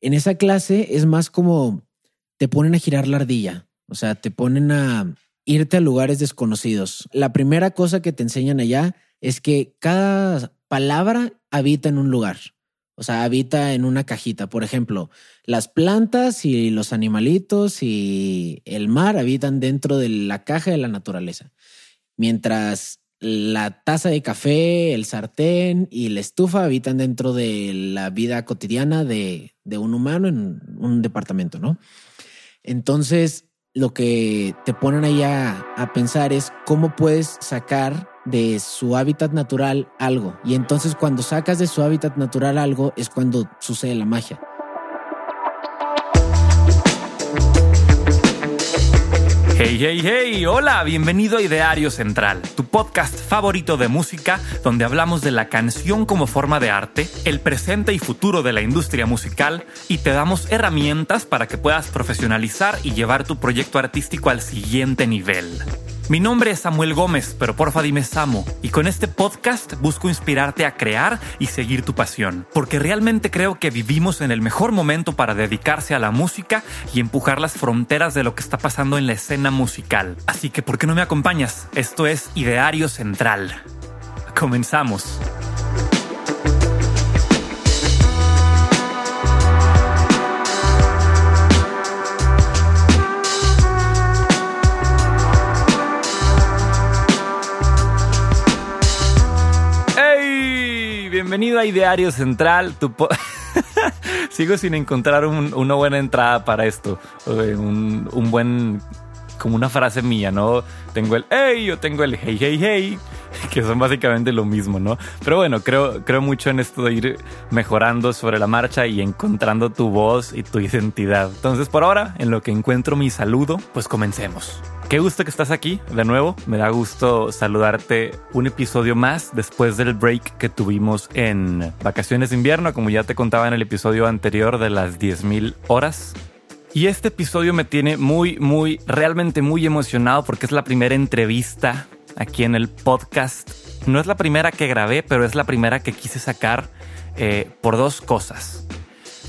En esa clase es más como te ponen a girar la ardilla, o sea, te ponen a irte a lugares desconocidos. La primera cosa que te enseñan allá es que cada palabra habita en un lugar. O sea, habita en una cajita. Por ejemplo, las plantas y los animalitos y el mar habitan dentro de la caja de la naturaleza. Mientras la taza de café, el sartén y la estufa habitan dentro de la vida cotidiana de, un humano en un departamento, ¿no? Entonces, lo que te ponen ahí a, a pensar es cómo puedes sacar de su hábitat natural algo. Y entonces cuando sacas de su hábitat natural algo es cuando sucede la magia. Hey, hey, hey, hola, bienvenido a Ideario Central, tu podcast favorito de música donde hablamos de la canción como forma de arte, el presente y futuro de la industria musical y te damos herramientas para que puedas profesionalizar y llevar tu proyecto artístico al siguiente nivel. Mi nombre es Samuel Gómez, pero porfa dime Samo, y con este podcast busco inspirarte a crear y seguir tu pasión, porque realmente creo que vivimos en el mejor momento para dedicarse a la música y empujar las fronteras de lo que está pasando en la escena musical. Así que, ¿por qué no me acompañas? Esto es Ideario Central. Comenzamos. Bienvenido a Ideario Central. Tu Sigo sin encontrar una buena entrada para esto. Un, un, buen. Como una frase mía, ¿no? Tengo el hey, yo tengo el hey, hey, hey, que son básicamente lo mismo, ¿no? Pero bueno, creo, creo mucho en esto de ir mejorando sobre la marcha y encontrando tu voz y tu identidad. Entonces, por ahora, en lo que encuentro mi saludo, pues comencemos. Qué gusto que estás aquí de nuevo. Me da gusto saludarte un episodio más después del break que tuvimos en vacaciones de invierno, como ya te contaba en el episodio anterior de las 10.000 horas. Y este episodio me tiene muy, muy, realmente muy emocionado porque es la primera entrevista aquí en el podcast. No es la primera que grabé, pero es la primera que quise sacar eh, por dos cosas.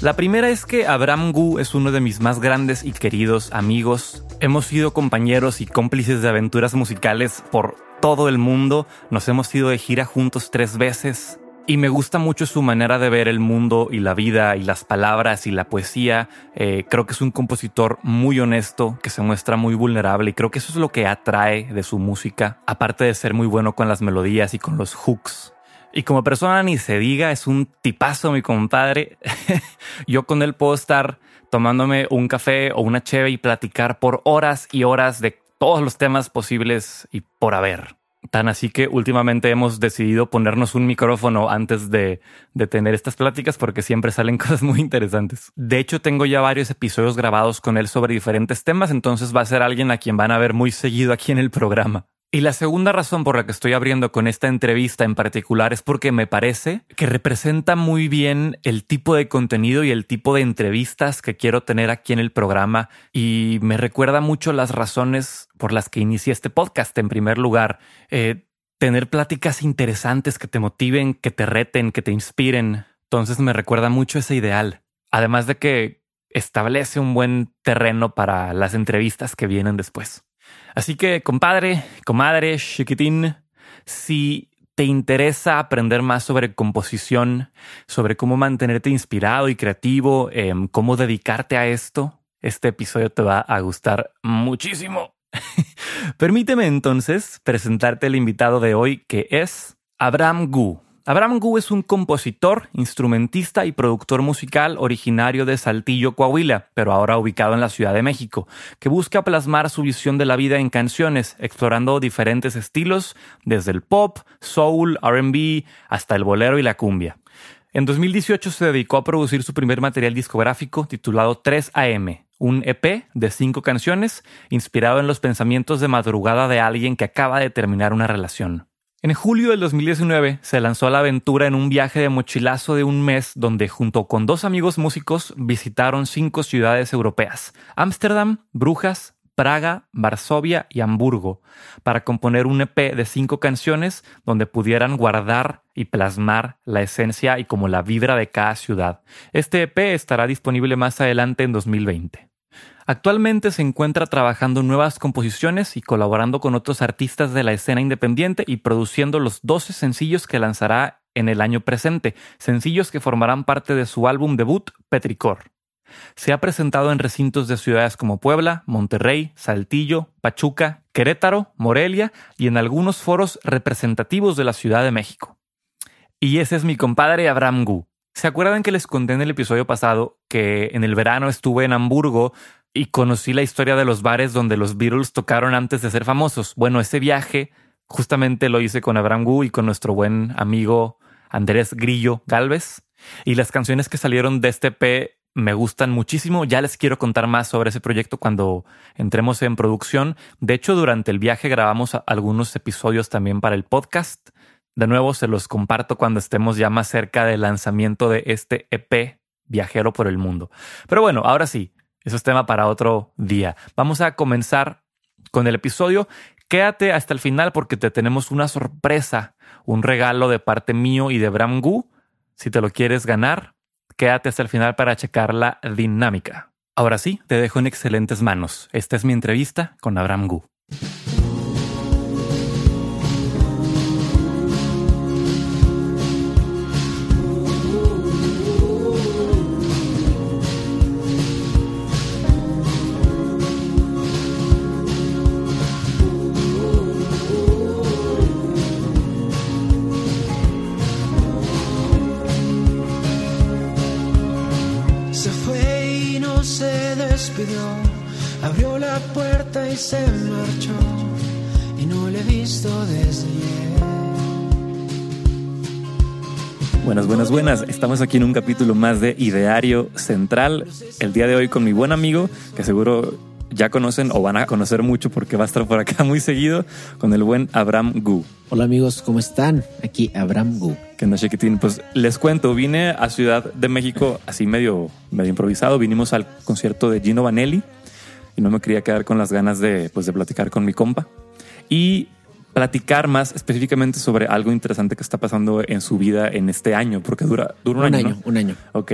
La primera es que Abraham Gu es uno de mis más grandes y queridos amigos. Hemos sido compañeros y cómplices de aventuras musicales por todo el mundo. Nos hemos ido de gira juntos tres veces. Y me gusta mucho su manera de ver el mundo y la vida y las palabras y la poesía. Eh, creo que es un compositor muy honesto, que se muestra muy vulnerable y creo que eso es lo que atrae de su música, aparte de ser muy bueno con las melodías y con los hooks. Y como persona ni se diga, es un tipazo mi compadre. Yo con él puedo estar tomándome un café o una cheve y platicar por horas y horas de todos los temas posibles y por haber. Tan así que últimamente hemos decidido ponernos un micrófono antes de, de, tener estas pláticas porque siempre salen cosas muy interesantes. De hecho, tengo ya varios episodios grabados con él sobre diferentes temas, entonces va a ser alguien a quien van a ver muy seguido aquí en el programa. Y la segunda razón por la que estoy abriendo con esta entrevista en particular es porque me parece que representa muy bien el tipo de contenido y el tipo de entrevistas que quiero tener aquí en el programa y me recuerda mucho las razones por las que inicié este podcast. En primer lugar, eh, tener pláticas interesantes que te motiven, que te reten, que te inspiren. Entonces me recuerda mucho ese ideal. Además de que establece un buen terreno para las entrevistas que vienen después. Así que, compadre, comadre, chiquitín, si te interesa aprender más sobre composición, sobre cómo mantenerte inspirado y creativo, em, cómo dedicarte a esto, este episodio te va a gustar muchísimo. Permíteme entonces presentarte el invitado de hoy que es Abraham Gu. Abraham Gu es un compositor, instrumentista y productor musical originario de Saltillo, Coahuila, pero ahora ubicado en la Ciudad de México, que busca plasmar su visión de la vida en canciones, explorando diferentes estilos, desde el pop, soul, RB, hasta el bolero y la cumbia. En 2018 se dedicó a producir su primer material discográfico titulado 3AM, un EP de cinco canciones inspirado en los pensamientos de madrugada de alguien que acaba de terminar una relación. En julio del 2019 se lanzó a la aventura en un viaje de mochilazo de un mes donde junto con dos amigos músicos visitaron cinco ciudades europeas, Ámsterdam, Brujas, Praga, Varsovia y Hamburgo para componer un EP de cinco canciones donde pudieran guardar y plasmar la esencia y como la vibra de cada ciudad. Este EP estará disponible más adelante en 2020. Actualmente se encuentra trabajando nuevas composiciones y colaborando con otros artistas de la escena independiente y produciendo los 12 sencillos que lanzará en el año presente, sencillos que formarán parte de su álbum debut Petricor. Se ha presentado en recintos de ciudades como Puebla, Monterrey, Saltillo, Pachuca, Querétaro, Morelia y en algunos foros representativos de la Ciudad de México. Y ese es mi compadre Abraham Gu. ¿Se acuerdan que les conté en el episodio pasado que en el verano estuve en Hamburgo y conocí la historia de los bares donde los Beatles tocaron antes de ser famosos? Bueno, ese viaje justamente lo hice con Abraham Gu y con nuestro buen amigo Andrés Grillo Galvez. Y las canciones que salieron de este P me gustan muchísimo. Ya les quiero contar más sobre ese proyecto cuando entremos en producción. De hecho, durante el viaje grabamos algunos episodios también para el podcast. De nuevo, se los comparto cuando estemos ya más cerca del lanzamiento de este EP Viajero por el Mundo. Pero bueno, ahora sí, eso es tema para otro día. Vamos a comenzar con el episodio. Quédate hasta el final porque te tenemos una sorpresa, un regalo de parte mío y de Bram Gu. Si te lo quieres ganar, Quédate hasta el final para checar la dinámica. Ahora sí, te dejo en excelentes manos. Esta es mi entrevista con Abraham Gu. Buenas, buenas, buenas. Estamos aquí en un capítulo más de Ideario Central. El día de hoy con mi buen amigo, que seguro ya conocen o van a conocer mucho porque va a estar por acá muy seguido, con el buen Abraham Gu. Hola amigos, ¿cómo están? Aquí Abraham Gu. Que no chiquitín. Pues les cuento, vine a Ciudad de México así medio, medio improvisado. Vinimos al concierto de Gino Vanelli y no me quería quedar con las ganas de, pues, de platicar con mi compa. Y platicar más específicamente sobre algo interesante que está pasando en su vida en este año, porque dura, dura un, año. Un año. Ok.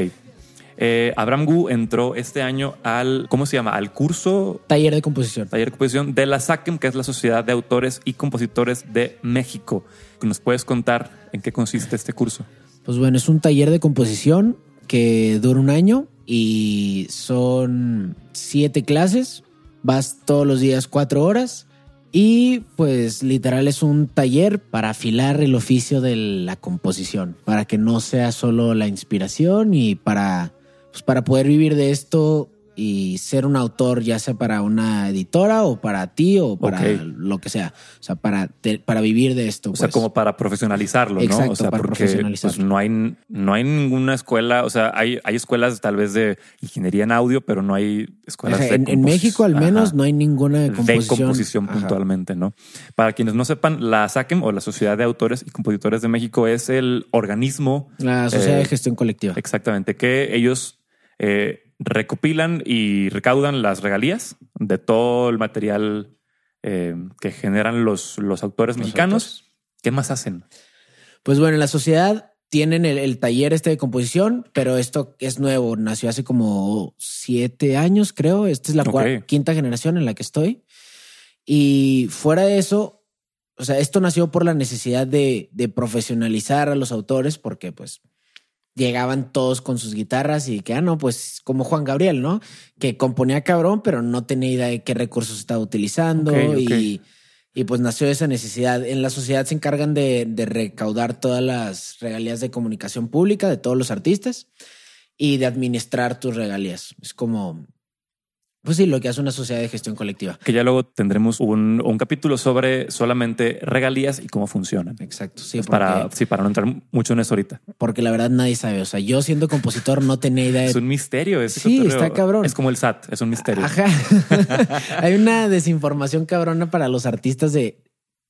Eh, Abraham Gu entró este año al, ¿cómo se llama? Al curso... Taller de composición. Taller de composición de la SACEM, que es la Sociedad de Autores y Compositores de México. ¿Nos puedes contar en qué consiste este curso? Pues bueno, es un taller de composición que dura un año y son siete clases. Vas todos los días cuatro horas y pues literal es un taller para afilar el oficio de la composición, para que no sea solo la inspiración y para, pues para poder vivir de esto y ser un autor, ya sea para una editora o para ti o para lo que sea. O sea, para, para vivir de esto. O sea, pues. como para profesionalizarlo, ¿no? O sea, para porque profesionalizarlo. pues, no, hay, no hay ninguna escuela, o sea, hay, hay escuelas tal vez de ingeniería en audio, pero no hay escuelas O sea, de en, México al menos Ajá. no hay ninguna de composición. de composición Ajá. puntualmente, ¿no? Para quienes no sepan, la SACEM o la Sociedad de Autores y Compositores de México es el organismo La Sociedad Eh, de Gestión Colectiva. exactamente que ellos eh, recopilan y recaudan las regalías de todo el material eh, que generan los, los autores Los mexicanos. ¿Qué más hacen? Pues bueno, en la sociedad tienen el, el taller este de composición, pero esto es nuevo. Nació hace como siete años, creo. Esta es la quinta generación en la que estoy. Y fuera de eso, o sea, esto nació por la necesidad de, de profesionalizar a los autores, porque pues llegaban todos con sus guitarras y que, ah, no, pues como Juan Gabriel, ¿no? Que componía cabrón, pero no tenía idea de qué recursos estaba utilizando y y pues nació esa necesidad. En la sociedad se encargan de, de recaudar todas las regalías de comunicación pública de todos los artistas y de administrar tus regalías. Es como, pues sí, lo que hace una sociedad de gestión colectiva. Que ya luego tendremos un, un capítulo sobre solamente regalías y cómo funcionan. Exacto, sí, Es porque, para, sí, para no entrar mucho en eso ahorita. porque la verdad nadie sabe. O sea, yo siendo compositor no tenía idea Es de... un misterio. ese Sí, cotorreo. está cabrón. Es como el SAT, es un misterio. Ajá. Hay una desinformación cabrona para los artistas de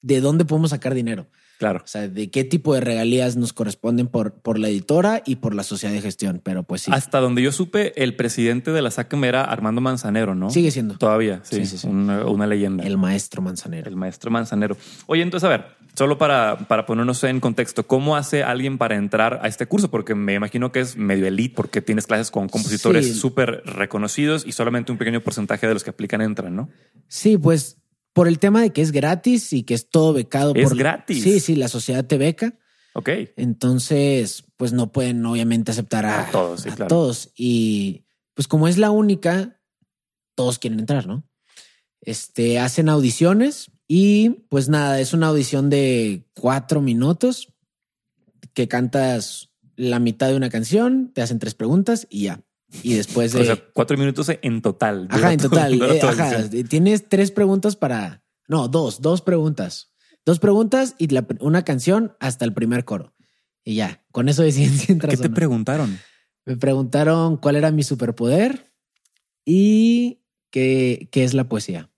de dónde podemos sacar dinero. Claro. O sea, de qué tipo de regalías nos corresponden por, por la editora y por la sociedad de gestión. Pero pues sí. Hasta donde yo supe, el presidente de la SACM era Armando Manzanero, ¿no? Sigue siendo. Todavía, sí. Sí, sí, sí. Una, una leyenda. El maestro manzanero. El maestro Manzanero. Oye, entonces, a ver, solo para, para ponernos en contexto, ¿cómo hace alguien para entrar a este curso? Porque me imagino que es medio elite, porque tienes clases con compositores Sí. súper reconocidos y solamente un pequeño porcentaje de los que aplican entran, ¿no? Sí, pues por el tema de que es gratis y que es todo becado Es por gratis. Sí, sí, la sociedad te beca. Ok. Entonces, pues no pueden obviamente aceptar a, A todos, sí, a claro. todos. Y pues como es la única, todos quieren entrar, ¿no? Este, hacen audiciones y pues nada, es una audición de cuatro minutos que cantas la mitad de una canción, te hacen tres preguntas y ya. Y después de... O sea, cuatro minutos en total. Ajá, en total. eh, ajá, tienes tres preguntas para. No, dos, dos preguntas. Dos preguntas y la- una canción hasta el primer coro. Y ya, con eso deciden si entras ¿Qué o te no. preguntaron? Me preguntaron cuál era mi superpoder y qué, qué es la poesía.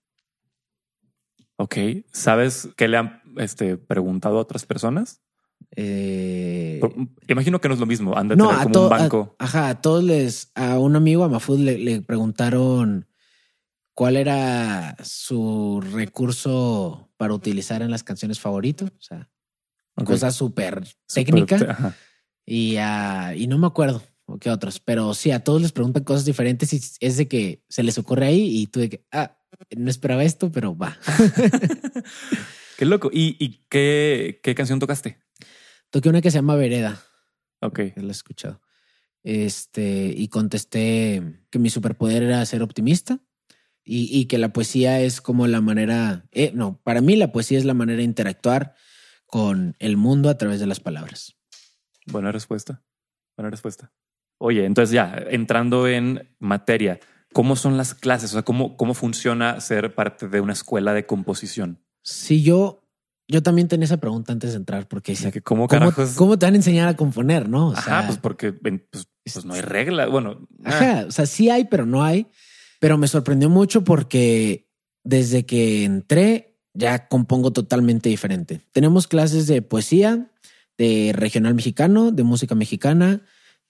Ok. ¿Sabes qué le han este, preguntado a otras personas? Eh, Imagino que no es lo mismo. Han de no, tener como un banco. a- ajá, a todos les, a un amigo, a Mafud, le, le preguntaron cuál era su recurso para utilizar en las canciones favorito. O sea, Ok. cosa súper técnica. Y, ah, y no me acuerdo o qué otros, pero sí, a todos les preguntan cosas diferentes y es de que se les ocurre ahí y tú de que, ah, no esperaba esto, pero va. Qué loco. ¿Y, y qué, qué canción tocaste? Toqué una que se llama Vereda, Ok. que la he escuchado. Este, y contesté que mi superpoder era ser optimista y, y que la poesía es como la manera, eh, no, para mí la poesía es la manera de interactuar con el mundo a través de las palabras. Buena respuesta. Buena respuesta. Oye, entonces ya entrando en materia, ¿cómo son las clases? O sea, ¿cómo, cómo funciona ser parte de una escuela de composición? Si yo, yo también tenía esa pregunta antes de entrar, porque decía, que ¿cómo ¿cómo, cómo te van a enseñar a componer? No, o Ajá, sea, pues porque pues, pues no hay regla. Bueno, ah, ajá, o sea, sí hay, pero no hay. Pero me sorprendió mucho porque desde que entré ya compongo totalmente diferente. Tenemos clases de poesía, de regional mexicano, de música mexicana,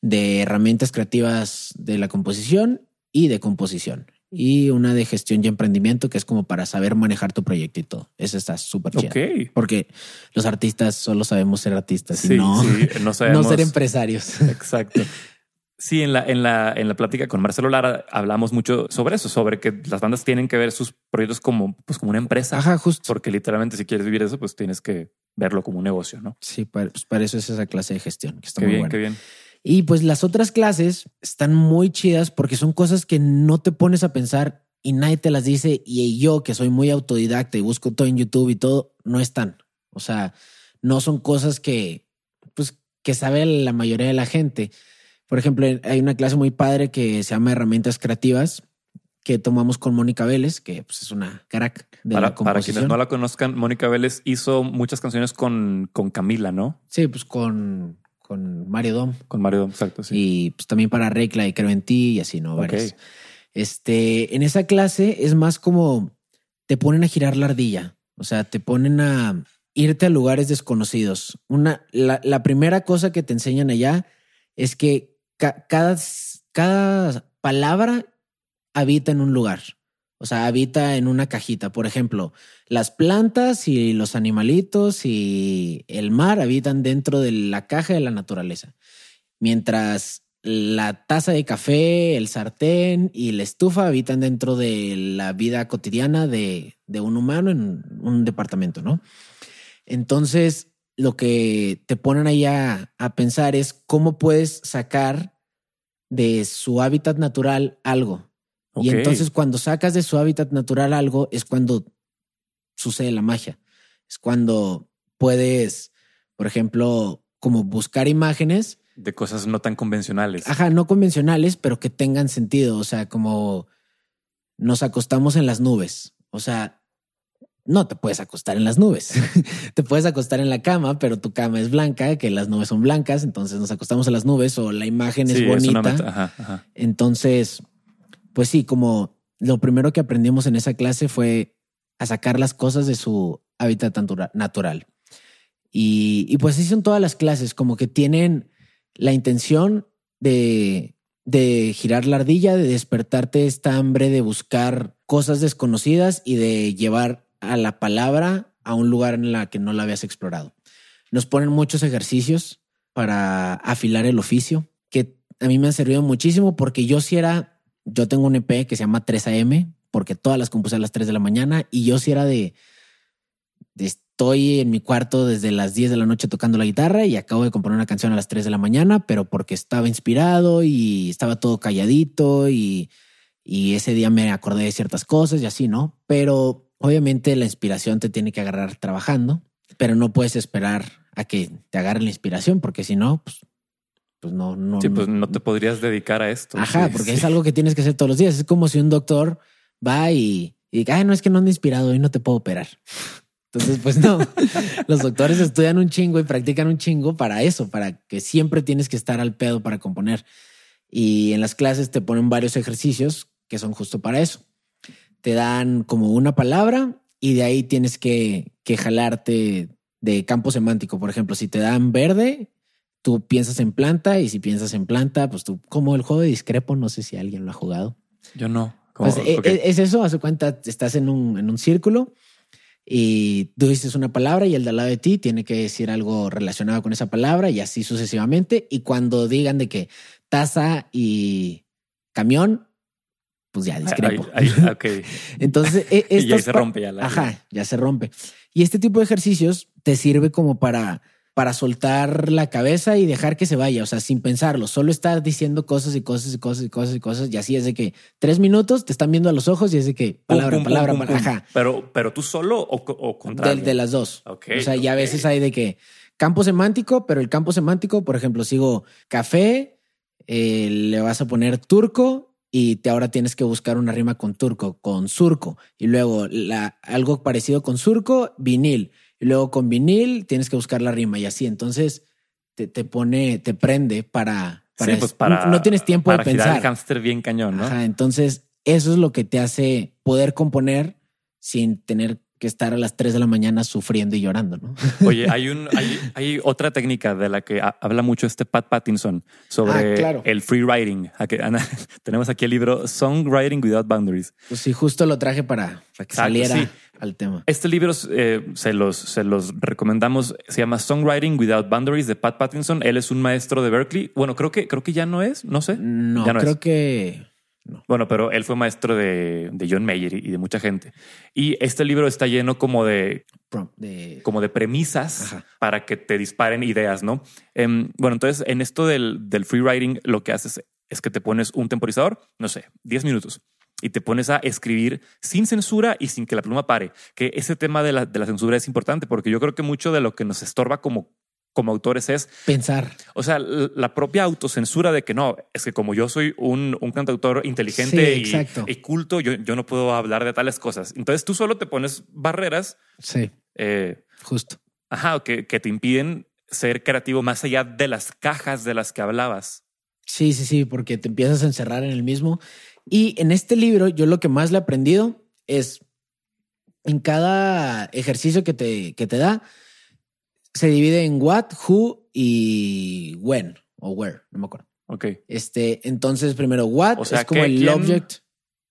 de herramientas creativas de la composición y de composición. Y una de gestión y emprendimiento que es como para saber manejar tu proyecto y todo. Eso está súper chido. ok. Porque los artistas solo sabemos ser artistas Sí, y no, sí, no no sabemos. ser empresarios. Exacto. Sí, en la, en la, en la plática con Marcelo Lara hablamos mucho sobre eso, sobre que las bandas tienen que ver sus proyectos como, pues, como una empresa. Ajá, justo. Porque literalmente si quieres vivir eso, pues tienes que verlo como un negocio, ¿no? Sí, para, pues para eso es esa clase de gestión, que está Qué muy bien, buena. qué bien. Y pues las otras clases están muy chidas porque son cosas que no te pones a pensar y nadie te las dice. Y yo, que soy muy autodidacta y busco todo en YouTube y todo, no están. O sea, no son cosas que, pues, que sabe la mayoría de la gente. Por ejemplo, hay una clase muy padre que se llama Herramientas Creativas que tomamos con Mónica Vélez, que pues, es una crack de la Para, para composición. quienes no la conozcan, Mónica Vélez hizo muchas canciones con, con Camila, ¿no? Sí, pues con, con Mario Dom. Con Mario, exacto, sí. Y pues también para Recla y Creo en ti y así, ¿no? Varias. Este, en esa clase es más como te ponen a girar la ardilla. O sea, te ponen a irte a lugares desconocidos. Una, la, la primera cosa que te enseñan allá es que ca- cada, cada palabra habita en un lugar. O sea, habita en una cajita. Por ejemplo, las plantas y los animalitos y el mar habitan dentro de la caja de la naturaleza. Mientras la taza de café, el sartén y la estufa habitan dentro de la vida cotidiana de, de un humano en un departamento, ¿no? Entonces, lo que te ponen ahí a, a pensar es cómo puedes sacar de su hábitat natural algo. Y entonces cuando sacas de su hábitat natural algo es cuando sucede la magia. Es cuando puedes, por ejemplo, como buscar imágenes, De cosas no tan convencionales. ajá, no convencionales, pero que tengan sentido. O sea, como nos acostamos en las nubes. O sea, no te puedes acostar en las nubes. te puedes acostar en la cama, pero tu cama es blanca, que las nubes son blancas. Entonces nos acostamos en las nubes o la imagen es Sí, es una bonita. meta- Ajá, ajá. Entonces, pues sí, como lo primero que aprendimos en esa clase fue a sacar las cosas de su hábitat natura- natural. Y, pues así son todas las clases, como que tienen la intención de, de girar la ardilla, de despertarte esta hambre de buscar cosas desconocidas y de llevar a la palabra a un lugar en la que no la habías explorado. Nos ponen muchos ejercicios para afilar el oficio, que a mí me han servido muchísimo porque yo si era, yo tengo un EP que se llama 3AM, porque todas las compuse a las 3 de la mañana y yo si era de, de estoy en mi cuarto desde las 10 de la noche tocando la guitarra y acabo de componer una canción a las 3 de la mañana, pero porque estaba inspirado y estaba todo calladito y, y ese día me acordé de ciertas cosas y así, ¿no? Pero obviamente la inspiración te tiene que agarrar trabajando, pero no puedes esperar a que te agarre la inspiración, porque si no, pues, pues no, no. Sí, pues no te podrías dedicar a esto. Ajá, porque es algo que tienes que hacer todos los días. Es como si un doctor va y, y dice, ay, no es que no ando inspirado y no te puedo operar. Entonces, pues no, los doctores estudian un chingo y practican un chingo para eso, para que siempre tienes que estar al pedo para componer. Y en las clases te ponen varios ejercicios que son justo para eso. Te dan como una palabra y de ahí tienes que, que jalarte de campo semántico. Por ejemplo, si te dan verde, tú piensas en planta y si piensas en planta, pues tú, como el juego de discrepo, no sé si alguien lo ha jugado. Yo no. Pues, okay. es, es, eso, a su cuenta, estás en un, en un círculo y tú dices una palabra y el de al lado de ti tiene que decir algo relacionado con esa palabra y así sucesivamente. Y cuando digan de que taza y camión, pues ya discrepo. Okay. Entonces, y ya se rompe ya la. Ajá, ya se rompe. Y este tipo de ejercicios te sirve como para para soltar la cabeza y dejar que se vaya, o sea, sin pensarlo, solo estar diciendo cosas y cosas y cosas y cosas y cosas. Y así es de que tres minutos te están viendo a los ojos y es de que palabra, pum, pum, palabra, pum, palabra. Ajá. Pero, pero tú solo o, o contrario. De, de, las dos. Okay, o sea, y a okay. veces hay de que campo semántico, pero el campo semántico, por ejemplo, sigo café, eh, le vas a poner turco y te ahora tienes que buscar una rima con turco, con surco. Y luego la, algo parecido con surco, vinil. Y luego con vinil tienes que buscar la rima y así. Entonces te, te pone, te prende para, para, sí, pues para no, no, tienes tiempo para de pensar. el hámster bien cañón, ¿no? Ajá, entonces eso es lo que te hace poder componer sin tener que estar a las 3 de la mañana sufriendo y llorando, ¿no? Oye, hay un hay, hay otra técnica de la que habla mucho este Pat Pattinson sobre ah, claro. el free writing. Aquí, Ana, tenemos aquí el libro Songwriting Without Boundaries. Pues sí, justo lo traje para, para que Exacto, saliera sí. al tema. Este libro eh, se, los, se los recomendamos. Se llama Songwriting Without Boundaries de Pat Pattinson. Él es un maestro de Berkeley. Bueno, creo que, creo que ya no es, no sé. No, ya no creo es. que no. Bueno, pero él fue maestro de, de, John Mayer y de mucha gente. Y este libro está lleno como de, de... como de premisas Ajá. para que te disparen ideas, ¿no? Eh, bueno, entonces en esto del, del free writing lo que haces es que te pones un temporizador, no sé, 10 minutos y te pones a escribir sin censura y sin que la pluma pare. Que ese tema de la, de la censura es importante porque yo creo que mucho de lo que nos estorba como como autores es pensar. O sea, la propia autocensura de que no, es que como yo soy un, un cantautor inteligente sí, y, y, culto, yo, yo, no puedo hablar de tales cosas. Entonces tú solo te pones barreras. Sí. Eh, Justo. Ajá, que, que te impiden ser creativo más allá de las cajas de las que hablabas. Sí, sí, sí, porque te empiezas a encerrar en el mismo. Y en este libro, yo lo que más le he aprendido es en cada ejercicio que te, que te da, se divide en what, who y when o where, no me acuerdo. Ok. Este, entonces primero what o sea, es como ¿qué, el quién? object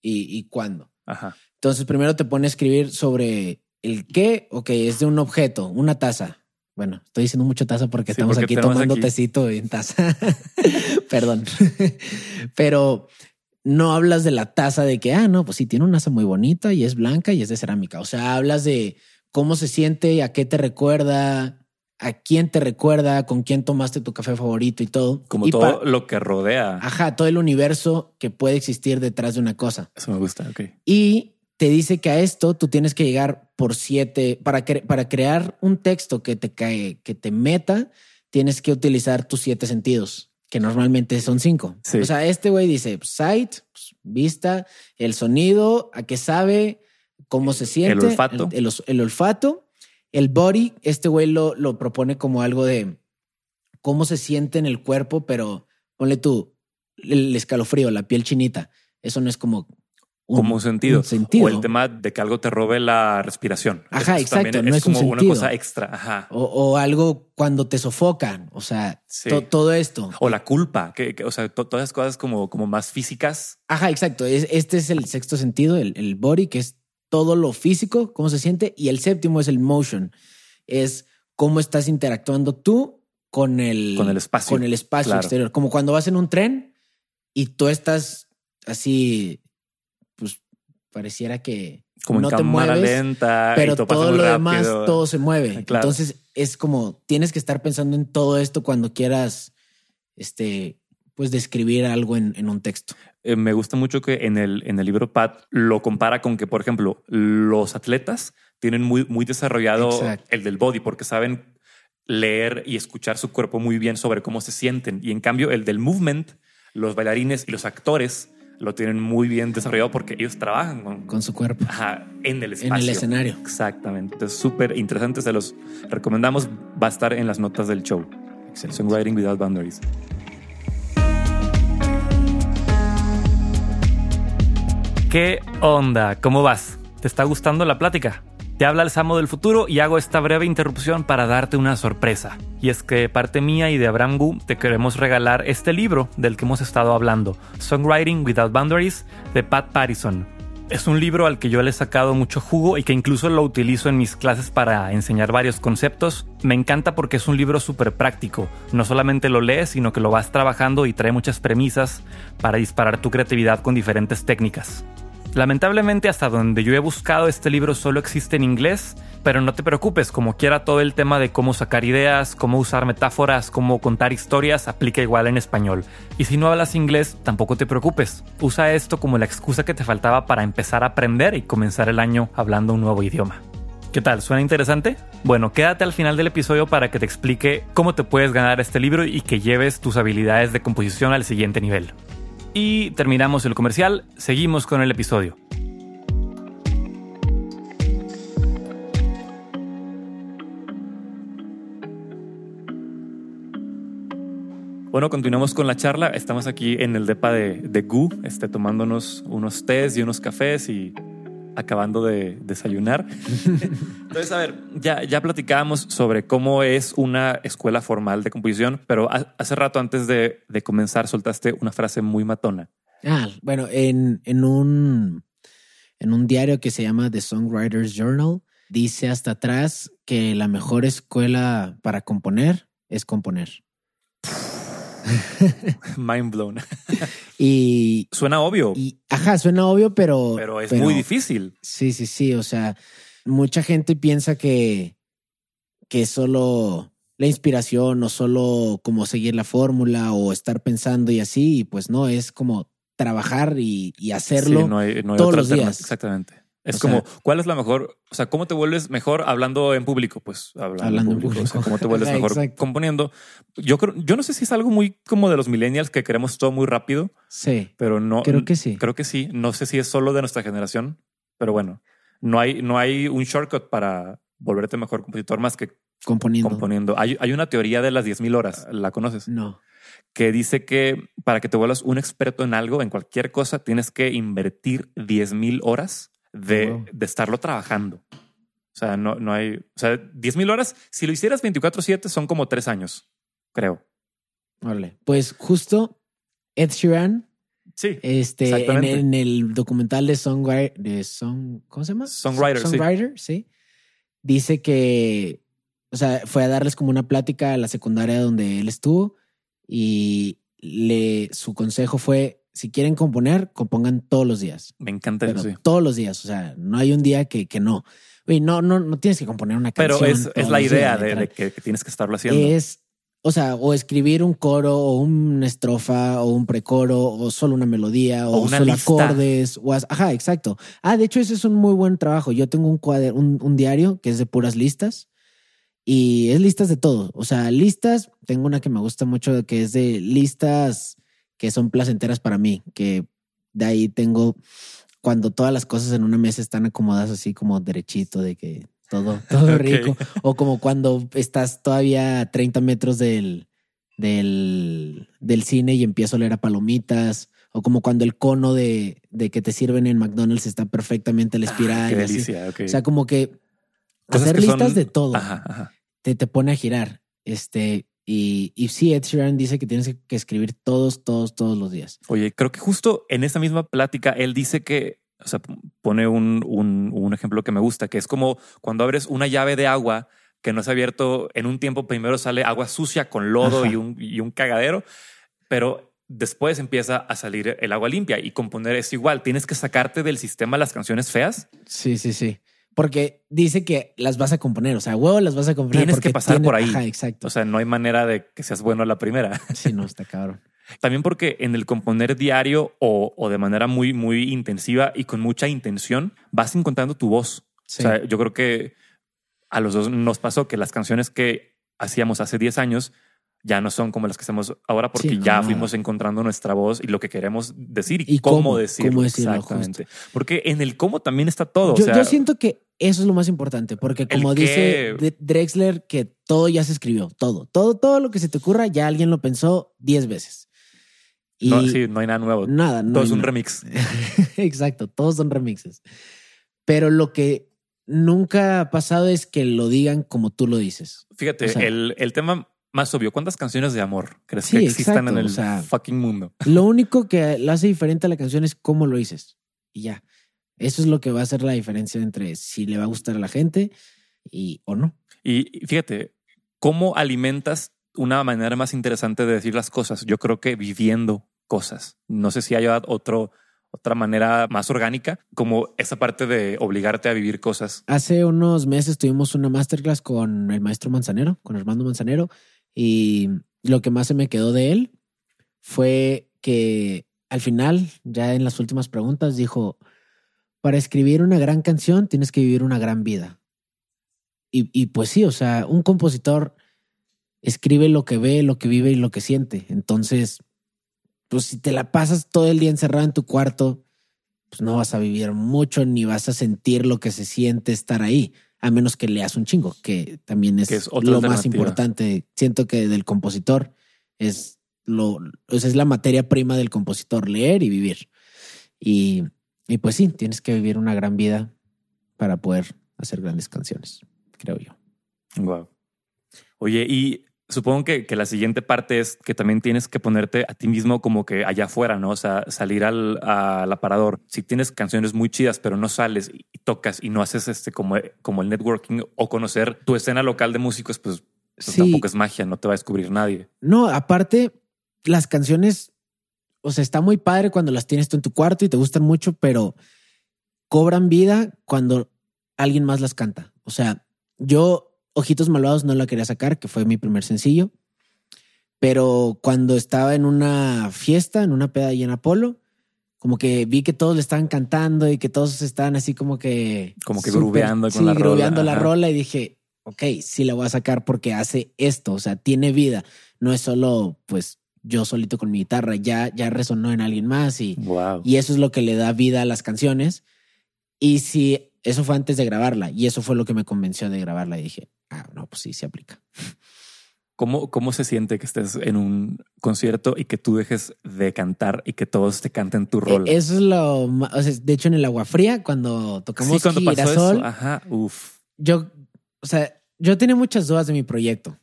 y, y cuándo. Ajá. Entonces primero te pone a escribir sobre el qué, ok, es de un objeto, una taza. Bueno, estoy diciendo mucho taza porque Sí, estamos porque aquí tomando aquí- tecito en taza. Perdón. Pero no hablas de la taza de que, ah, no, pues sí, tiene una taza muy bonita y es blanca y es de cerámica. O sea, hablas de cómo se siente, a qué te recuerda, a quién te recuerda, con quién tomaste tu café favorito y todo. Como Y todo lo que rodea. Ajá, todo el universo que puede existir detrás de una cosa. Eso me gusta. Ok. Y te dice que a esto tú tienes que llegar por siete, para, cre- para crear un texto que te cae, que te meta, tienes que utilizar tus siete sentidos, que normalmente son cinco. Sí. O sea, este güey dice sight, pues, vista, el sonido, a qué sabe, cómo se siente, olfato. el, el os- el olfato, el body, este güey lo, lo propone como algo de cómo se siente en el cuerpo, pero ponle tú el escalofrío, la piel chinita. Eso no es como como un sentido. O el tema de que algo te robe la respiración. Ajá, exacto. No es, como una cosa extra. Ajá. O, algo cuando te sofocan. O sea, todo esto. O la culpa. Que, o sea, todas las cosas como, como más físicas. Ajá, exacto. este es el sexto sentido, el, el body, que es todo lo físico, cómo se siente. Y el séptimo es el motion. Es cómo estás interactuando tú con el, con el espacio, con el espacio exterior. Como cuando vas en un tren y tú estás así pues pareciera que como no te mueves, lenta, pero todo lo demás todo se mueve. Entonces es como tienes que estar pensando en todo esto cuando quieras, este, pues describir algo en, un texto. Eh, me gusta mucho que en el, en el libro Pat lo compara con que, por ejemplo, los atletas tienen muy, muy desarrollado el del body porque saben leer y escuchar su cuerpo muy bien sobre cómo se sienten. Y en cambio, el del movement, los bailarines y los actores lo tienen muy bien desarrollado porque ellos trabajan con, su cuerpo en el espacio. En el escenario. Exactamente. Es súper interesante. Se los recomendamos. Va a estar en las notas del show. Songwriting Without Boundaries. ¿Qué onda? ¿Cómo vas? ¿Te está gustando la plática? Te habla el Samo del futuro y hago esta breve interrupción para darte una sorpresa. Y es que parte mía y de Abraham Gu te queremos regalar este libro del que hemos estado hablando, Songwriting Without Boundaries, de Pat Patterson. Es un libro al que yo le he sacado mucho jugo y que incluso lo utilizo en mis clases para enseñar varios conceptos. Me encanta porque es un libro súper práctico. No solamente lo lees, sino que lo vas trabajando y trae muchas premisas para disparar tu creatividad con diferentes técnicas. Lamentablemente hasta donde yo he buscado este libro solo existe en inglés, pero no te preocupes, como quiera todo el tema de cómo sacar ideas, cómo usar metáforas, cómo contar historias, aplica igual en español. Y si no hablas inglés, tampoco te preocupes, usa esto como la excusa que te faltaba para empezar a aprender y comenzar el año hablando un nuevo idioma. ¿Qué tal? ¿Suena interesante? Bueno, quédate al final del episodio para que te explique cómo te puedes ganar este libro y que lleves tus habilidades de composición al siguiente nivel. Y terminamos el comercial, seguimos con el episodio. Bueno, continuamos con la charla. Estamos aquí en el depa de, Gu, este, tomándonos unos tés y unos cafés y acabando de desayunar. Entonces, a ver, ya, ya platicábamos sobre cómo es una escuela formal de composición, pero hace rato antes de, de comenzar soltaste una frase muy matona. Ah, bueno, en, en, un, en un diario que se llama The Songwriters Journal, dice hasta atrás que la mejor escuela para componer es componer. Mind blown. y suena obvio. Y, ajá, suena obvio, pero. Pero es muy difícil. Sí, sí, sí. O sea, mucha gente piensa que, que solo la inspiración o solo como seguir la fórmula o estar pensando y así, y pues no, es como trabajar y, hacerlo todos los días. Exactamente. Es como, ¿cuál es la mejor? O sea, ¿cómo te vuelves mejor hablando en público? Pues hablando, en público. O sea, ¿cómo te vuelves mejor componiendo? Yo creo, yo no sé si es algo muy como de los millennials que queremos todo muy rápido. Sí. Pero no. Creo que sí. Creo que sí. No sé si es solo de nuestra generación, pero bueno, no hay, no hay un shortcut para volverte mejor compositor más que componiendo. componiendo. Hay, hay una teoría de las 10.000 horas. ¿La conoces? No. Que dice que para que te vuelvas un experto en algo, en cualquier cosa, tienes que invertir 10.000 horas de, de, estarlo trabajando. O sea, no, no hay, o sea, 10 mil horas, si lo hicieras 24/7 son como tres años, creo. Vale. Pues justo Ed Sheeran. Sí. Este, en, el documental de Songwriter, de Song, ¿cómo se llama? Songwriter. Songwriter, sí. Dice que, o sea, fue a darles como una plática a la secundaria donde él estuvo y le, su consejo fue si quieren componer, compongan todos los días. Me encanta eso. Todos los días. O sea, no hay un día que, que no. Oye, no, no, no tienes que componer una canción. Pero es, es la idea de, que, tienes que estarlo haciendo. Es, o sea, o escribir un coro, o una estrofa, o un precoro, o solo una melodía, o, solo acordes. O, ajá, exacto. Ah, de hecho, ese es un muy buen trabajo. Yo tengo un, cuader, un, un diario que es de puras listas. Y es listas de todo. O sea, listas, tengo una que me gusta mucho que es de listas que son placenteras para mí, que de ahí tengo cuando todas las cosas en una mesa están acomodadas así como derechito, de que todo, todo rico, o como cuando estás todavía a 30 metros del, del, del cine y empiezo a leer a palomitas, O como cuando el cono de, de que te sirven en McDonald's está perfectamente la espiral. Ah, qué y así. delicia. O sea, como que Cosas hacer que listas son- de todo Ajá, ajá. te, te pone a girar. Este, y, y sí, Ed Sheeran dice que tienes que escribir todos, todos, todos los días. Oye, creo que justo en esa misma plática él dice que, o sea, pone un, un, un ejemplo que me gusta, que es como cuando abres una llave de agua que no se ha abierto en un tiempo, primero sale agua sucia con lodo y un, y un cagadero, pero después empieza a salir el agua limpia y componer es igual. Tienes que sacarte del sistema las canciones feas. Sí, sí, sí. Porque dice que las vas a componer, o sea, huevo las vas a componer. Tienes que pasar tiene- por ahí. Ajá, exacto. O sea, no hay manera de que seas bueno a la primera. sí, no, está cabrón. También porque en el componer diario o, o de manera muy, muy intensiva y con mucha intención, vas encontrando tu voz. Sí. O sea, yo creo que a los dos nos pasó que las canciones que hacíamos hace 10 años ya no son como las que hacemos ahora porque Sí, ya fuimos encontrando nuestra voz y lo que queremos decir y, Y cómo, cómo, decirlo. cómo decirlo, Exactamente. Porque en el cómo también está todo. yo, o sea, yo siento que eso es lo más importante, porque como dice Drexler, que todo ya se escribió, todo, todo, todo lo que se te ocurra, ya alguien lo pensó 10 veces. Y no, sí, no hay nada nuevo. nada, no todo es un nada. remix. Exacto, todos son remixes. Pero lo que nunca ha pasado es que lo digan como tú lo dices. Fíjate, O sea- el, el tema más obvio, ¿cuántas canciones de amor crees Sí, que existan exacto, en el o sea, fucking mundo? Lo único que lo hace diferente a la canción es cómo lo dices. Y ya. Eso es lo que va a hacer la diferencia entre si le va a gustar a la gente y o no. Y y fíjate, ¿cómo alimentas una manera más interesante de decir las cosas? Yo creo que viviendo cosas. No sé si hay otro, otra manera más orgánica, como esa parte de obligarte a vivir cosas. Hace unos meses tuvimos una masterclass con el maestro Manzanero, con Armando Manzanero, y lo que más se me quedó de él fue que al final, ya en las últimas preguntas, dijo, para escribir una gran canción tienes que vivir una gran vida. Y, y pues sí, o sea, un compositor escribe lo que ve, lo que vive y lo que siente. Entonces, pues si te la pasas todo el día encerrado en tu cuarto, pues no vas a vivir mucho ni vas a sentir lo que se siente estar ahí, a menos que leas un chingo, que también es, Que es otra lo más importante. Siento que del compositor es lo, es la materia prima del compositor, leer y vivir. Y, y pues sí, tienes que vivir una gran vida para poder hacer grandes canciones, creo yo. Wow. Oye, y supongo que, que la siguiente parte es que también tienes que ponerte a ti mismo como que allá afuera, ¿no? O sea, salir al, al aparador. Si tienes canciones muy chidas, pero no sales y, tocas y no haces este como, como el networking o conocer tu escena local de músicos, pues, pues Sí. tampoco es magia, no te va a descubrir nadie. No, aparte, las canciones, o sea, está muy padre cuando las tienes tú en tu cuarto y te gustan mucho, pero cobran vida cuando alguien más las canta. O sea, yo Ojitos Malvados no la quería sacar, que fue mi primer sencillo, pero cuando estaba en una fiesta, en una peda ahí en Apolo, como que vi que todos le estaban cantando y que todos estaban así como que... Como que grubeando con sí, la rola, grubeando la rola y dije, ok, sí la voy a sacar porque hace esto, o sea, tiene vida. No es solo, pues, yo solito con mi guitarra, ya, ya resonó en alguien más y, Wow. y eso es lo que le da vida a las canciones. Y si eso fue antes de grabarla y eso fue lo que me convenció de grabarla y dije, ah, no, pues sí, se aplica. ¿Cómo, ¿Cómo se siente que estés en un concierto y que tú dejes de cantar y que todos te canten tu rol? E- Eso es lo más, o sea, de hecho en el agua fría, cuando tocamos sí, cuando pasó girasol, eso, ajá, uf. yo, o sea, yo tenía muchas dudas de mi proyecto,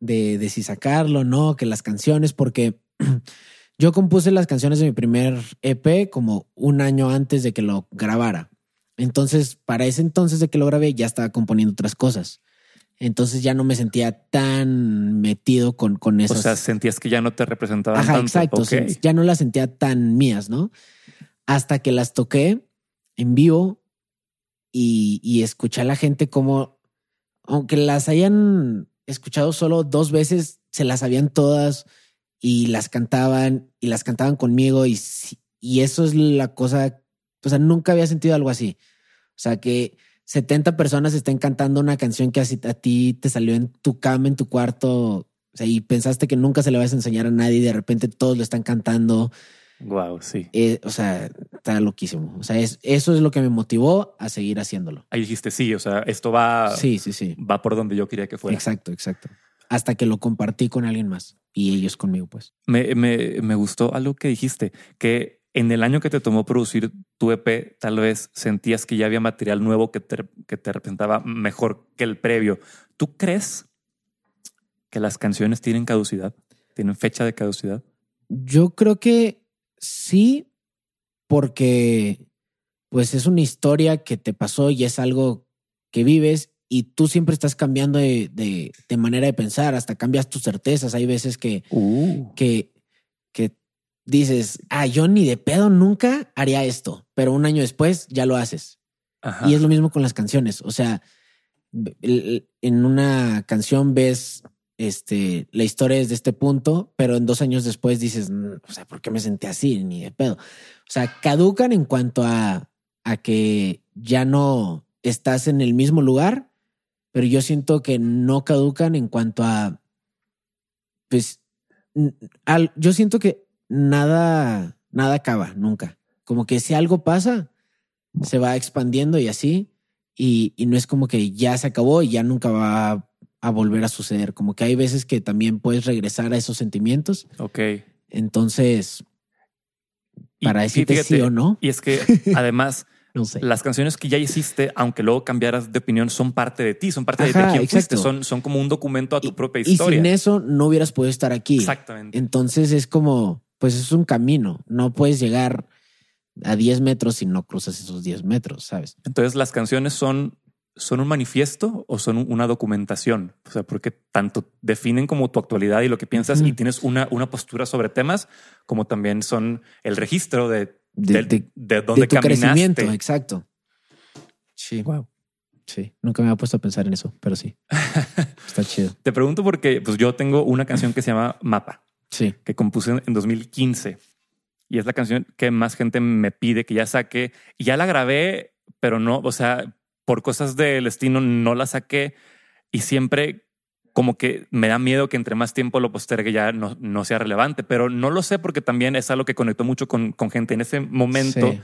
de, de si sacarlo o no, que las canciones, porque yo compuse las canciones de mi primer EP como un año antes de que lo grabara. Entonces, para ese entonces de que lo grabé, ya estaba componiendo otras cosas. Entonces ya no me sentía tan metido con, con O esas. sea, sentías que ya no te representaban Ajá, tanto. exacto. Ya no las sentía tan mías, ¿no? Hasta que las toqué en vivo y, y escuché a la gente como, aunque las hayan escuchado solo dos veces, se las sabían todas y las cantaban y las cantaban conmigo y, y eso es la cosa, o sea, nunca había sentido algo así. O sea, que 70 personas estén cantando una canción que a ti te salió en tu cama, en tu cuarto, o sea, y pensaste que nunca se le vas a enseñar a nadie y de repente todos lo están cantando. Wow, sí. Eh, o sea, está loquísimo. O sea, es, eso es lo que me motivó a seguir haciéndolo. Ahí dijiste, sí, o sea, esto va, Sí, sí, sí. va por donde yo quería que fuera. Exacto, exacto. Hasta que lo compartí con alguien más y ellos conmigo, pues. Me, me, me gustó algo que dijiste, que en el año que te tomó producir tu EP, tal vez sentías que ya había material nuevo que te, que te representaba mejor que el previo. ¿Tú crees que las canciones tienen caducidad? ¿Tienen fecha de caducidad? Yo creo que sí, porque pues es una historia que te pasó y es algo que vives y tú siempre estás cambiando de, de, manera de pensar, hasta cambias tus certezas. Hay veces que, uh. que, que dices, ah, yo ni de pedo nunca haría esto, pero un año después ya lo haces. Y es lo mismo con las canciones. O sea, en una canción ves este, la historia es de este punto, pero en dos años después dices, mm, o sea, ¿por qué me senté así? Ni de pedo. O sea, caducan en cuanto a, a que ya no estás en el mismo lugar, pero yo siento que no caducan en cuanto a, pues, al, yo siento que nada, nada acaba nunca. Como que si algo pasa, se va expandiendo y así, y, y no es como que ya se acabó y ya nunca va a volver a suceder. Como que hay veces que también puedes regresar a esos sentimientos. Ok. Entonces, para decirte sí o no. Y es que además, no sé. las canciones que ya hiciste, aunque luego cambiaras de opinión, son parte de ti, son parte de, quién fuiste, son, son como un documento a tu propia historia. Y sin eso no hubieras podido estar aquí. Exactamente. Entonces es como, pues es un camino. No puedes llegar a 10 metros si no cruzas esos 10 metros, ¿sabes? Entonces las canciones son ¿son un manifiesto o son una documentación? O sea, porque tanto definen como tu actualidad y lo que piensas y tienes una, una postura sobre temas, como también son el registro de, de, de, de dónde tu crecimiento. Exacto. Sí. Wow. Sí, nunca me había puesto a pensar en eso, pero sí. Está chido. Te pregunto porque pues yo tengo una canción que se llama Mapa. Sí. Que compuse en 2015. Y es la canción que más gente me pide que ya saque. Y ya la grabé, pero no, o sea, por cosas del destino no la saqué y siempre como que me da miedo que entre más tiempo lo postergue ya no, no sea relevante, pero no lo sé porque también es algo que conectó mucho con, con gente en ese momento,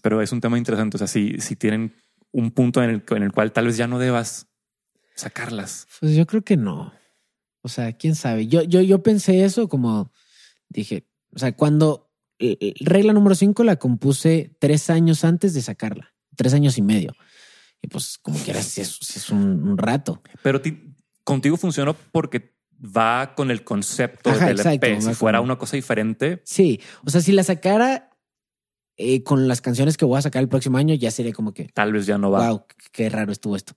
pero es un tema interesante, o sea, si, si tienen un punto en el, en el cual tal vez ya no debas sacarlas. Pues yo creo que no. O sea, quién sabe. Yo, yo, yo pensé eso como dije, o sea, cuando eh, eh, regla número cinco la compuse tres años antes de sacarla, tres años y medio. Y pues como quieras, si es, un, rato. Pero contigo funcionó porque va con el concepto del EP. Si fuera una cosa diferente. Sí, o sea, si la sacara eh, con las canciones que voy a sacar el próximo año, ya sería como que... Tal vez ya no va. Wow, qué raro estuvo esto.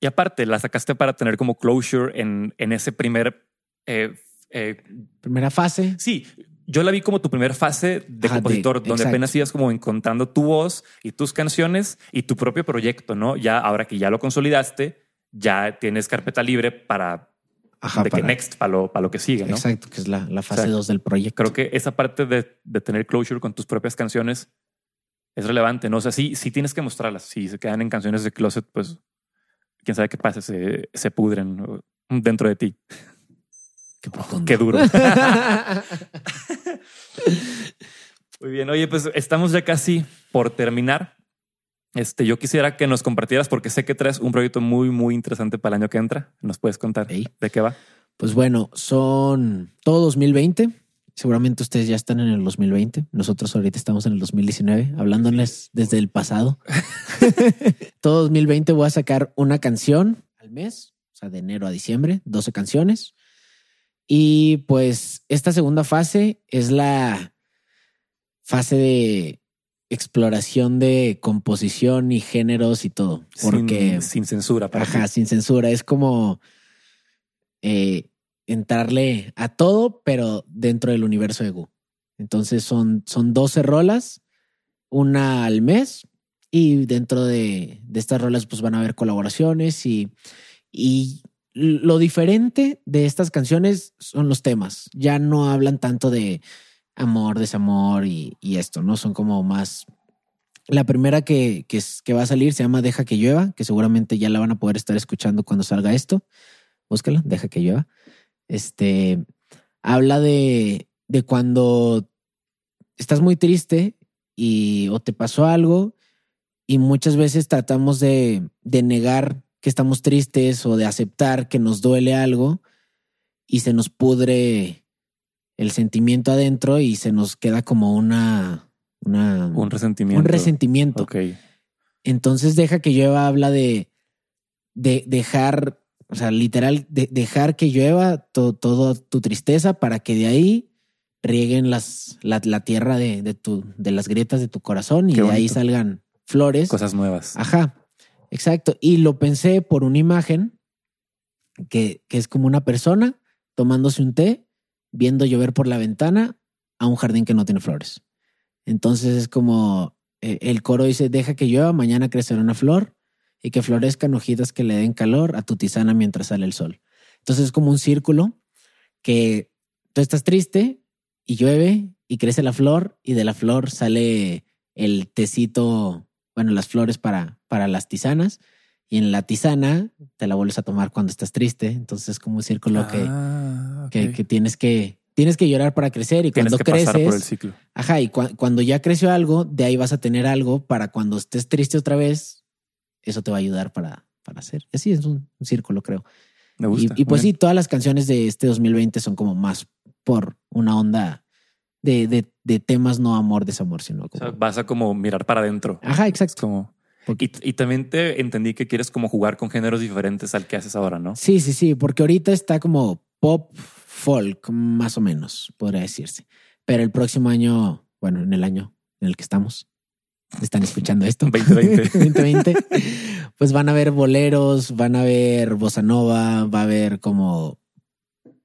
Y aparte, la sacaste para tener como closure en, en ese primer... Eh, eh, Primera fase. Sí, yo la vi como tu primera fase de compositor, donde apenas ibas como encontrando tu voz y tus canciones y tu propio proyecto, ¿no? Ya ahora que ya lo consolidaste, ya tienes carpeta libre para de que next, para lo, para lo que sigue, ¿no? Exacto, que es la, la fase 2 del proyecto. Creo que esa parte de, de, tener closure con tus propias canciones es relevante, ¿no? O sea, sí, sí tienes que mostrarlas. Si se quedan en canciones de closet, pues quién sabe qué pasa, se, se pudren dentro de ti. Qué duro. Muy bien. Oye, pues estamos ya casi por terminar. Este, yo quisiera que nos compartieras porque sé que traes un proyecto muy, muy interesante para el año que entra. ¿Nos puedes contar de qué va? Pues bueno, son todo 2020. Seguramente ustedes ya están en el 2020. Nosotros ahorita estamos en el 2019, hablándoles desde el pasado. todo 2020 voy a sacar una canción al mes, o sea, de enero a diciembre, 12 canciones. Y pues esta segunda fase es la fase de exploración de composición y géneros y todo. Porque sin, censura. Para ajá, sin censura. Es como eh, entrarle a todo, pero dentro del universo de Gu. Entonces son, son 12 rolas, una al mes, y dentro de, estas rolas pues van a haber colaboraciones y, y lo diferente de estas canciones son los temas. Ya no hablan tanto de amor, desamor y, esto, ¿no? Son como más... La primera que, que, va a salir se llama Deja que llueva, que seguramente ya la van a poder estar escuchando cuando salga esto. Búscala, Deja que llueva. Este habla de, de cuando estás muy triste y o te pasó algo y muchas veces tratamos de, de negar que estamos tristes o de aceptar que nos duele algo y se nos pudre el sentimiento adentro y se nos queda como una, una un resentimiento. Un resentimiento. Ok. Entonces deja que llueva habla de, de dejar, o sea, literal, de dejar que llueva toda tu tristeza para que de ahí rieguen las, la, tierra de, de, tu, de las grietas de tu corazón y de ahí salgan flores. Cosas nuevas. Ajá, exacto. Y lo pensé por una imagen que, que es como una persona tomándose un té, viendo llover por la ventana a un jardín que no tiene flores. Entonces es como eh, el coro dice, deja que llueva, mañana crecerá una flor y que florezcan hojitas que le den calor a tu tisana mientras sale el sol. Entonces es como un círculo que tú estás triste y llueve y crece la flor y de la flor sale el tecito, bueno, las flores para, para las tisanas y en la tisana te la vuelves a tomar cuando estás triste. Entonces es como un círculo que, ah, que, tienes que tienes que llorar para crecer y cuando creces, por el ciclo. Ajá, y cuando ya creció algo, de ahí vas a tener algo para cuando estés triste otra vez, eso te va a ayudar para, para hacer. Y así es un, círculo, creo. Me gusta. Y, pues sí, todas las canciones de este 2020 son como más por una onda de, de, de temas no amor, desamor, sino como... vas a como mirar para adentro. Ajá, exacto. como... Y, y, también te entendí que quieres como jugar con géneros diferentes al que haces ahora, ¿no? Sí, sí, sí, porque ahorita está como pop, folk, más o menos, podría decirse. Pero el próximo año, bueno, en el año en el que estamos, están escuchando esto. 2020. 2020. Pues van a ver boleros, van a ver bossa nova, va a haber como,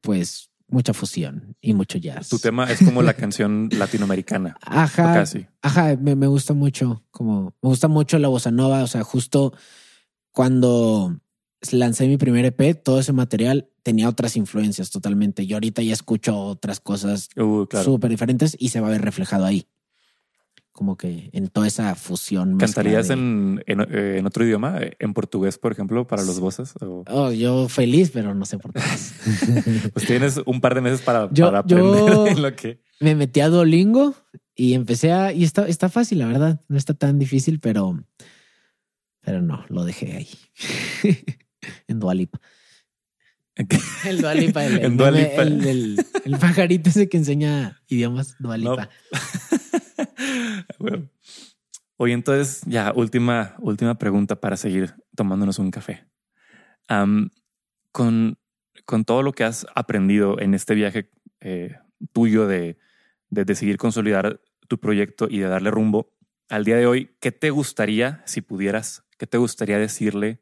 pues, mucha fusión y mucho jazz. Tu tema es como la canción latinoamericana. Ajá. Casi. Ajá, me, me, gusta mucho, como, me gusta mucho la bossa nova. O sea, justo cuando lancé mi primer EP, todo ese material tenía otras influencias totalmente. Yo ahorita ya escucho otras cosas uh, súper diferentes y se va a ver reflejado ahí como que en toda esa fusión. ¿Cantarías en, eh, en, otro idioma? ¿En portugués, por ejemplo, para los voces? Oh, yo feliz, pero no sé portugués. pues tienes un par de meses para, para aprender lo que... Me metí a Duolingo y empecé a... Y está, está fácil, la verdad. No está tan difícil, pero... Pero no, lo dejé ahí. en Dualipa. El Dualipa, el, el, el, el, pajarito ese que enseña idiomas, Dualipa. Bueno. Hoy entonces, ya, última, última pregunta para seguir tomándonos un café. con, con todo lo que has aprendido en este viaje eh, tuyo de, de decidir consolidar tu proyecto y de darle rumbo, al día de hoy, ¿qué te gustaría, si pudieras, qué te gustaría decirle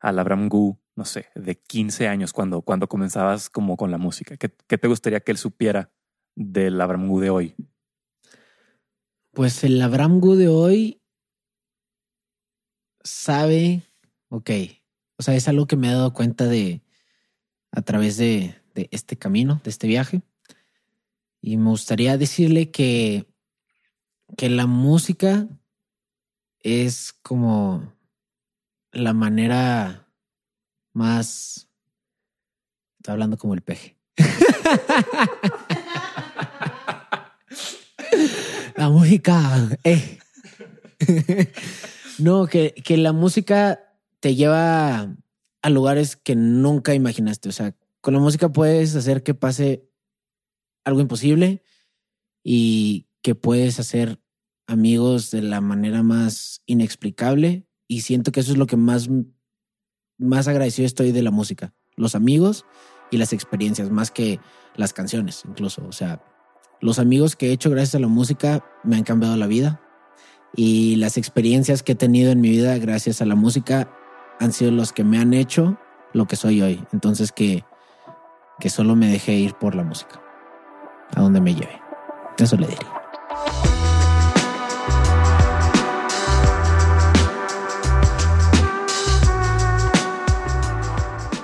al Abraham Gu, no sé, de 15 años cuando, cuando comenzabas como con la música? ¿Qué, ¿Qué, te gustaría que él supiera del Abraham Gu de hoy? Pues el Abraham Gu de hoy sabe, ok, o sea, es algo que me he dado cuenta de a través de, este camino, de este viaje. Y me gustaría decirle que, que la música es como la manera más... Estoy hablando como el peje. la música. Eh. no, que, que la música te lleva a lugares que nunca imaginaste. O sea, con la música puedes hacer que pase algo imposible y que puedes hacer amigos de la manera más inexplicable. Y siento que eso es lo que más, más agradecido estoy de la música. Los amigos y las experiencias, más que las canciones, incluso. O sea, los amigos que he hecho gracias a la música me han cambiado la vida y las experiencias que he tenido en mi vida gracias a la música han sido los que me han hecho lo que soy hoy. Entonces que, que solo me dejé ir por la música, a donde me lleve. Eso le diría.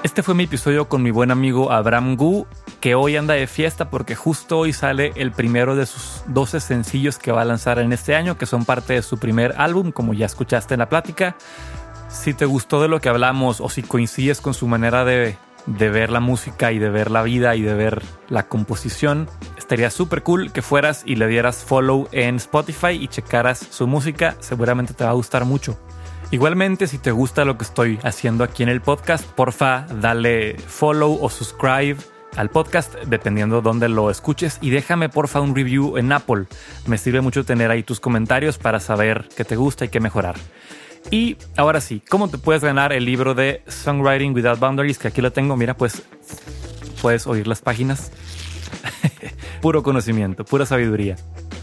Este fue mi episodio con mi buen amigo Abraham Gu, que hoy anda de fiesta porque justo hoy sale el primero de sus 12 sencillos que va a lanzar en este año, que son parte de su primer álbum, como ya escuchaste en la plática. Si te gustó de lo que hablamos o si coincides con su manera de, de ver la música y de ver la vida y de ver la composición, estaría súper cool que fueras y le dieras follow en Spotify y checaras su música, seguramente te va a gustar mucho. Igualmente, si te gusta lo que estoy haciendo aquí en el podcast, porfa, dale follow o subscribe al podcast, dependiendo dónde lo escuches. Y déjame porfa un review en Apple. Me sirve mucho tener ahí tus comentarios para saber qué te gusta y qué mejorar. Y ahora sí, ¿cómo te puedes ganar el libro de Songwriting Without Boundaries? Que aquí lo tengo, mira, pues puedes oír las páginas. Puro conocimiento, pura sabiduría.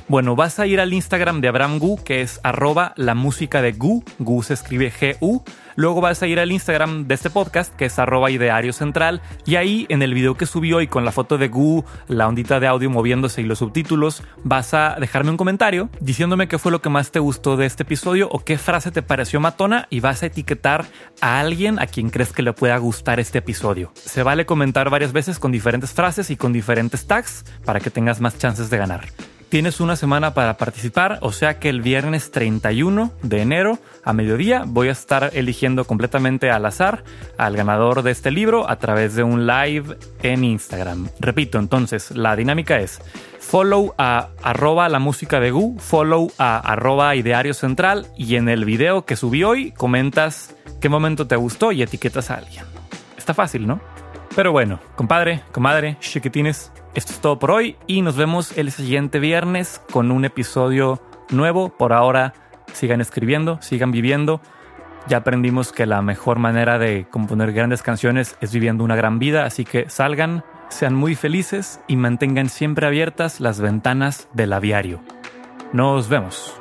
Bueno, vas a ir al Instagram de Abraham Gu, que es arroba la música de Gu. Gu se escribe G-U. Luego vas a ir al Instagram de este podcast, que es arroba ideario central. Y ahí, en el video que subí hoy con la foto de Gu, la ondita de audio moviéndose y los subtítulos, vas a dejarme un comentario diciéndome qué fue lo que más te gustó de este episodio o qué frase te pareció matona y vas a etiquetar a alguien a quien crees que le pueda gustar este episodio. Se vale comentar varias veces con diferentes frases y con diferentes tags para que tengas más chances de ganar. Tienes una semana para participar, o sea que el viernes 31 de enero a mediodía voy a estar eligiendo completamente al azar al ganador de este libro a través de un live en Instagram. Repito, entonces, la dinámica es follow a arroba la música de Gu, follow a arroba ideario central y en el video que subí hoy comentas qué momento te gustó y etiquetas a alguien. Está fácil, ¿no? Pero bueno, compadre, comadre, chiquitines, esto es todo por hoy y nos vemos el siguiente viernes con un episodio nuevo. Por ahora, sigan escribiendo, sigan viviendo. Ya aprendimos que la mejor manera de componer grandes canciones es viviendo una gran vida, así que salgan, sean muy felices y mantengan siempre abiertas las ventanas del aviario. Nos vemos.